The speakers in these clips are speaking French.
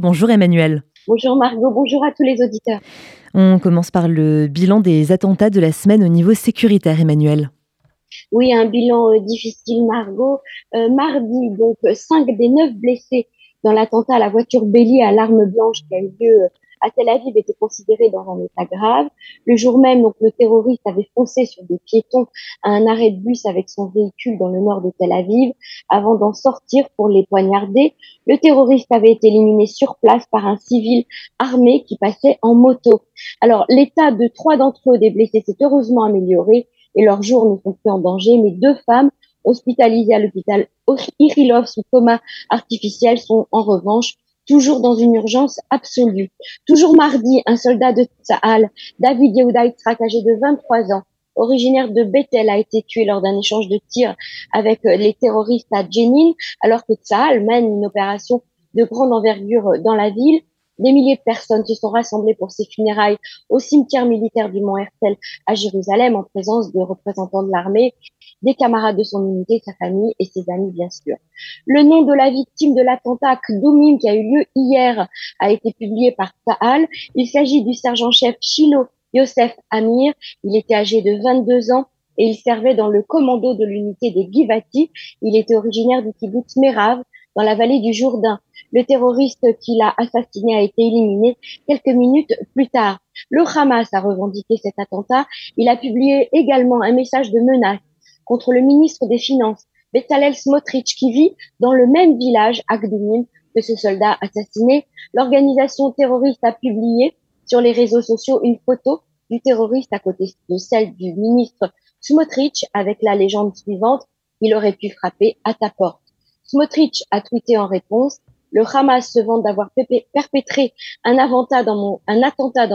Bonjour Emmanuel. Bonjour Margot, bonjour à tous les auditeurs. On commence par le bilan des attentats de la semaine au niveau sécuritaire, Emmanuel. Oui, un bilan euh, difficile, Margot. Euh, mardi, donc, cinq des neuf blessés dans l'attentat à la voiture bélier à l'arme blanche qui a eu lieu euh, à Tel Aviv était considéré dans un état grave. Le jour même, donc, le terroriste avait foncé sur des piétons à un arrêt de bus avec son véhicule dans le nord de Tel Aviv avant d'en sortir pour les poignarder. Le terroriste avait été éliminé sur place par un civil armé qui passait en moto. Alors, l'état de trois d'entre eux des blessés s'est heureusement amélioré et leurs jours ne sont plus en danger, mais deux femmes hospitalisées à l'hôpital Irilov sous coma artificiel sont en revanche toujours dans une urgence absolue. Toujours mardi, un soldat de Tsahal, David Yehuda âgé de 23 ans, originaire de Bethel, a été tué lors d'un échange de tirs avec euh, les terroristes à Jenin, alors que Tsahal mène une opération de grande envergure dans la ville. Des milliers de personnes se sont rassemblées pour ses funérailles au cimetière militaire du Mont Herzl à Jérusalem en présence de représentants de l'armée des camarades de son unité, sa famille et ses amis, bien sûr. Le nom de la victime de l'attentat Kdoumim qui a eu lieu hier a été publié par Tahal. Il s'agit du sergent-chef Shilo Yosef Amir. Il était âgé de 22 ans et il servait dans le commando de l'unité des Givati. Il était originaire du kibbutz Merav, dans la vallée du Jourdain. Le terroriste qui l'a assassiné a été éliminé quelques minutes plus tard. Le Hamas a revendiqué cet attentat. Il a publié également un message de menace contre le ministre des Finances, Betalel Smotrich, qui vit dans le même village, Akdounim, que ce soldat assassiné. L'organisation terroriste a publié sur les réseaux sociaux une photo du terroriste à côté de celle du ministre Smotrich avec la légende suivante, il aurait pu frapper à ta porte. Smotrich a tweeté en réponse, le Hamas se vante d'avoir perpétré un, attentat dans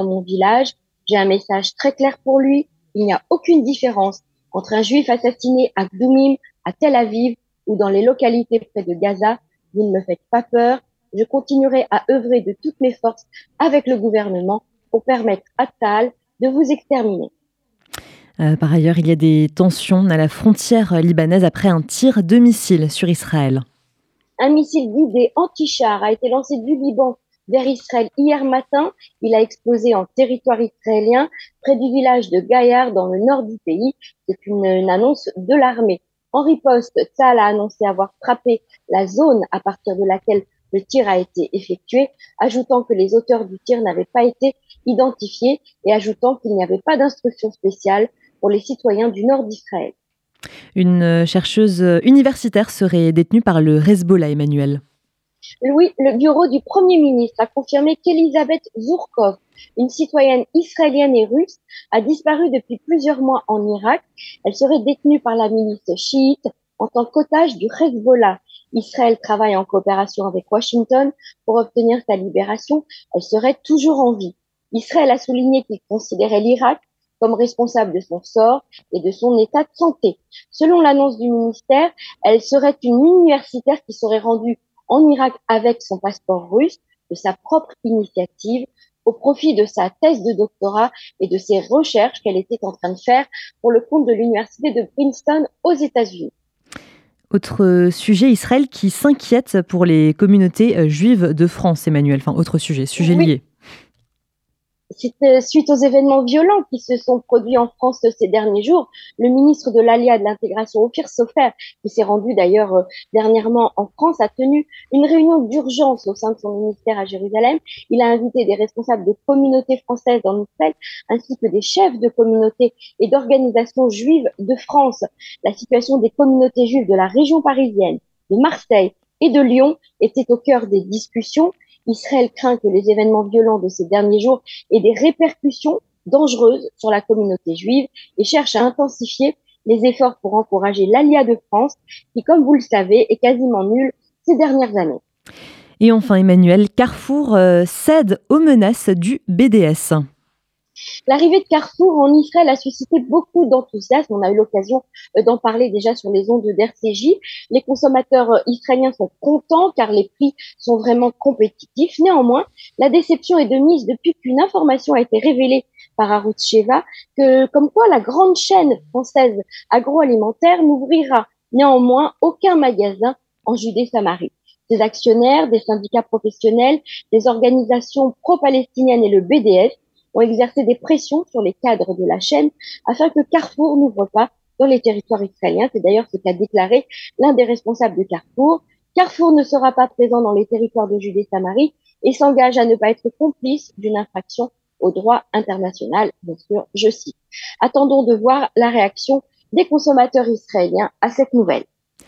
mon, village. J'ai un message très clair pour lui. Il n'y a aucune différence entre un juif assassiné à Gdoumim, à Tel Aviv ou dans les localités près de Gaza. Vous ne me faites pas peur. Je continuerai à œuvrer de toutes mes forces avec le gouvernement pour permettre à Tal de vous exterminer. Euh, par ailleurs, il y a des tensions à la frontière libanaise après un tir de missile sur Israël. Un missile guidé anti-char a été lancé du Liban vers Israël hier matin. Il a explosé en territoire israélien près du village de Gaillard dans le nord du pays. C'est une, annonce de l'armée. En riposte, Tzal a annoncé avoir frappé la zone à partir de laquelle le tir a été effectué, ajoutant que les auteurs du tir n'avaient pas été identifiés et ajoutant qu'il n'y avait pas d'instruction spéciale pour les citoyens du nord d'Israël. Une chercheuse universitaire serait détenue par le Hezbollah, Emmanuel. Oui, le bureau du Premier ministre a confirmé qu'Elisabeth Zourkov, une citoyenne israélienne et russe, a disparu depuis plusieurs mois en Irak. Elle serait détenue par la milice chiite en tant qu'otage du Hezbollah. Israël travaille en coopération avec Washington pour obtenir sa libération. Elle serait toujours en vie. Israël a souligné qu'il considérait l'Irak comme responsable de son sort et de son état de santé. Selon l'annonce du ministère, elle serait une universitaire qui serait rendue en Irak avec son passeport russe de sa propre initiative au profit de sa thèse de doctorat et de ses recherches qu'elle était en train de faire pour le compte de l'université de Princeton aux États-Unis. Autre sujet, Israël qui s'inquiète pour les communautés euh, juives de France, Emmanuel. Enfin, autre sujet, sujet lié. C'est suite aux événements violents qui se sont produits en France ces derniers jours. Le ministre de l'Alia de l'intégration, Ophir Sofer, qui s'est rendu d'ailleurs euh, dernièrement en France, a tenu une réunion d'urgence au sein de son ministère à Jérusalem. Il a invité des responsables de communautés françaises en Israël, ainsi que des chefs de communautés et d'organisations juives de France. La situation des communautés juives de la région parisienne, de Marseille et de Lyon était au cœur des discussions Israël craint que les événements violents de ces derniers jours aient des répercussions dangereuses sur la communauté juive et cherche à intensifier les efforts pour encourager l'Alia de France, qui, comme vous le savez, est quasiment nulle ces dernières années. Et enfin, Emmanuel, Carrefour euh, cède aux menaces du BDS. L'arrivée de Carrefour en Israël a suscité beaucoup d'enthousiasme. On a eu l'occasion euh, d'en parler déjà sur les ondes d'RCJ. Les consommateurs euh, israéliens sont contents car les prix sont vraiment compétitifs. Néanmoins, la déception est de mise depuis qu'une information a été révélée par Arutz Sheva que, comme quoi la grande chaîne française agroalimentaire n'ouvrira néanmoins aucun magasin en Judée-Samarie. Ses actionnaires, des syndicats professionnels, des organisations pro-palestiniennes et le BDS ont exercé des pressions sur les cadres de la chaîne afin que Carrefour n'ouvre pas dans les territoires israéliens. C'est d'ailleurs ce qu'a déclaré l'un des responsables de Carrefour. Carrefour ne sera pas présent dans les territoires de Judée-Samarie et s'engage à ne pas être complice d'une infraction au droit international, bien sûr, je cite. Attendons de voir la réaction des consommateurs israéliens à cette nouvelle.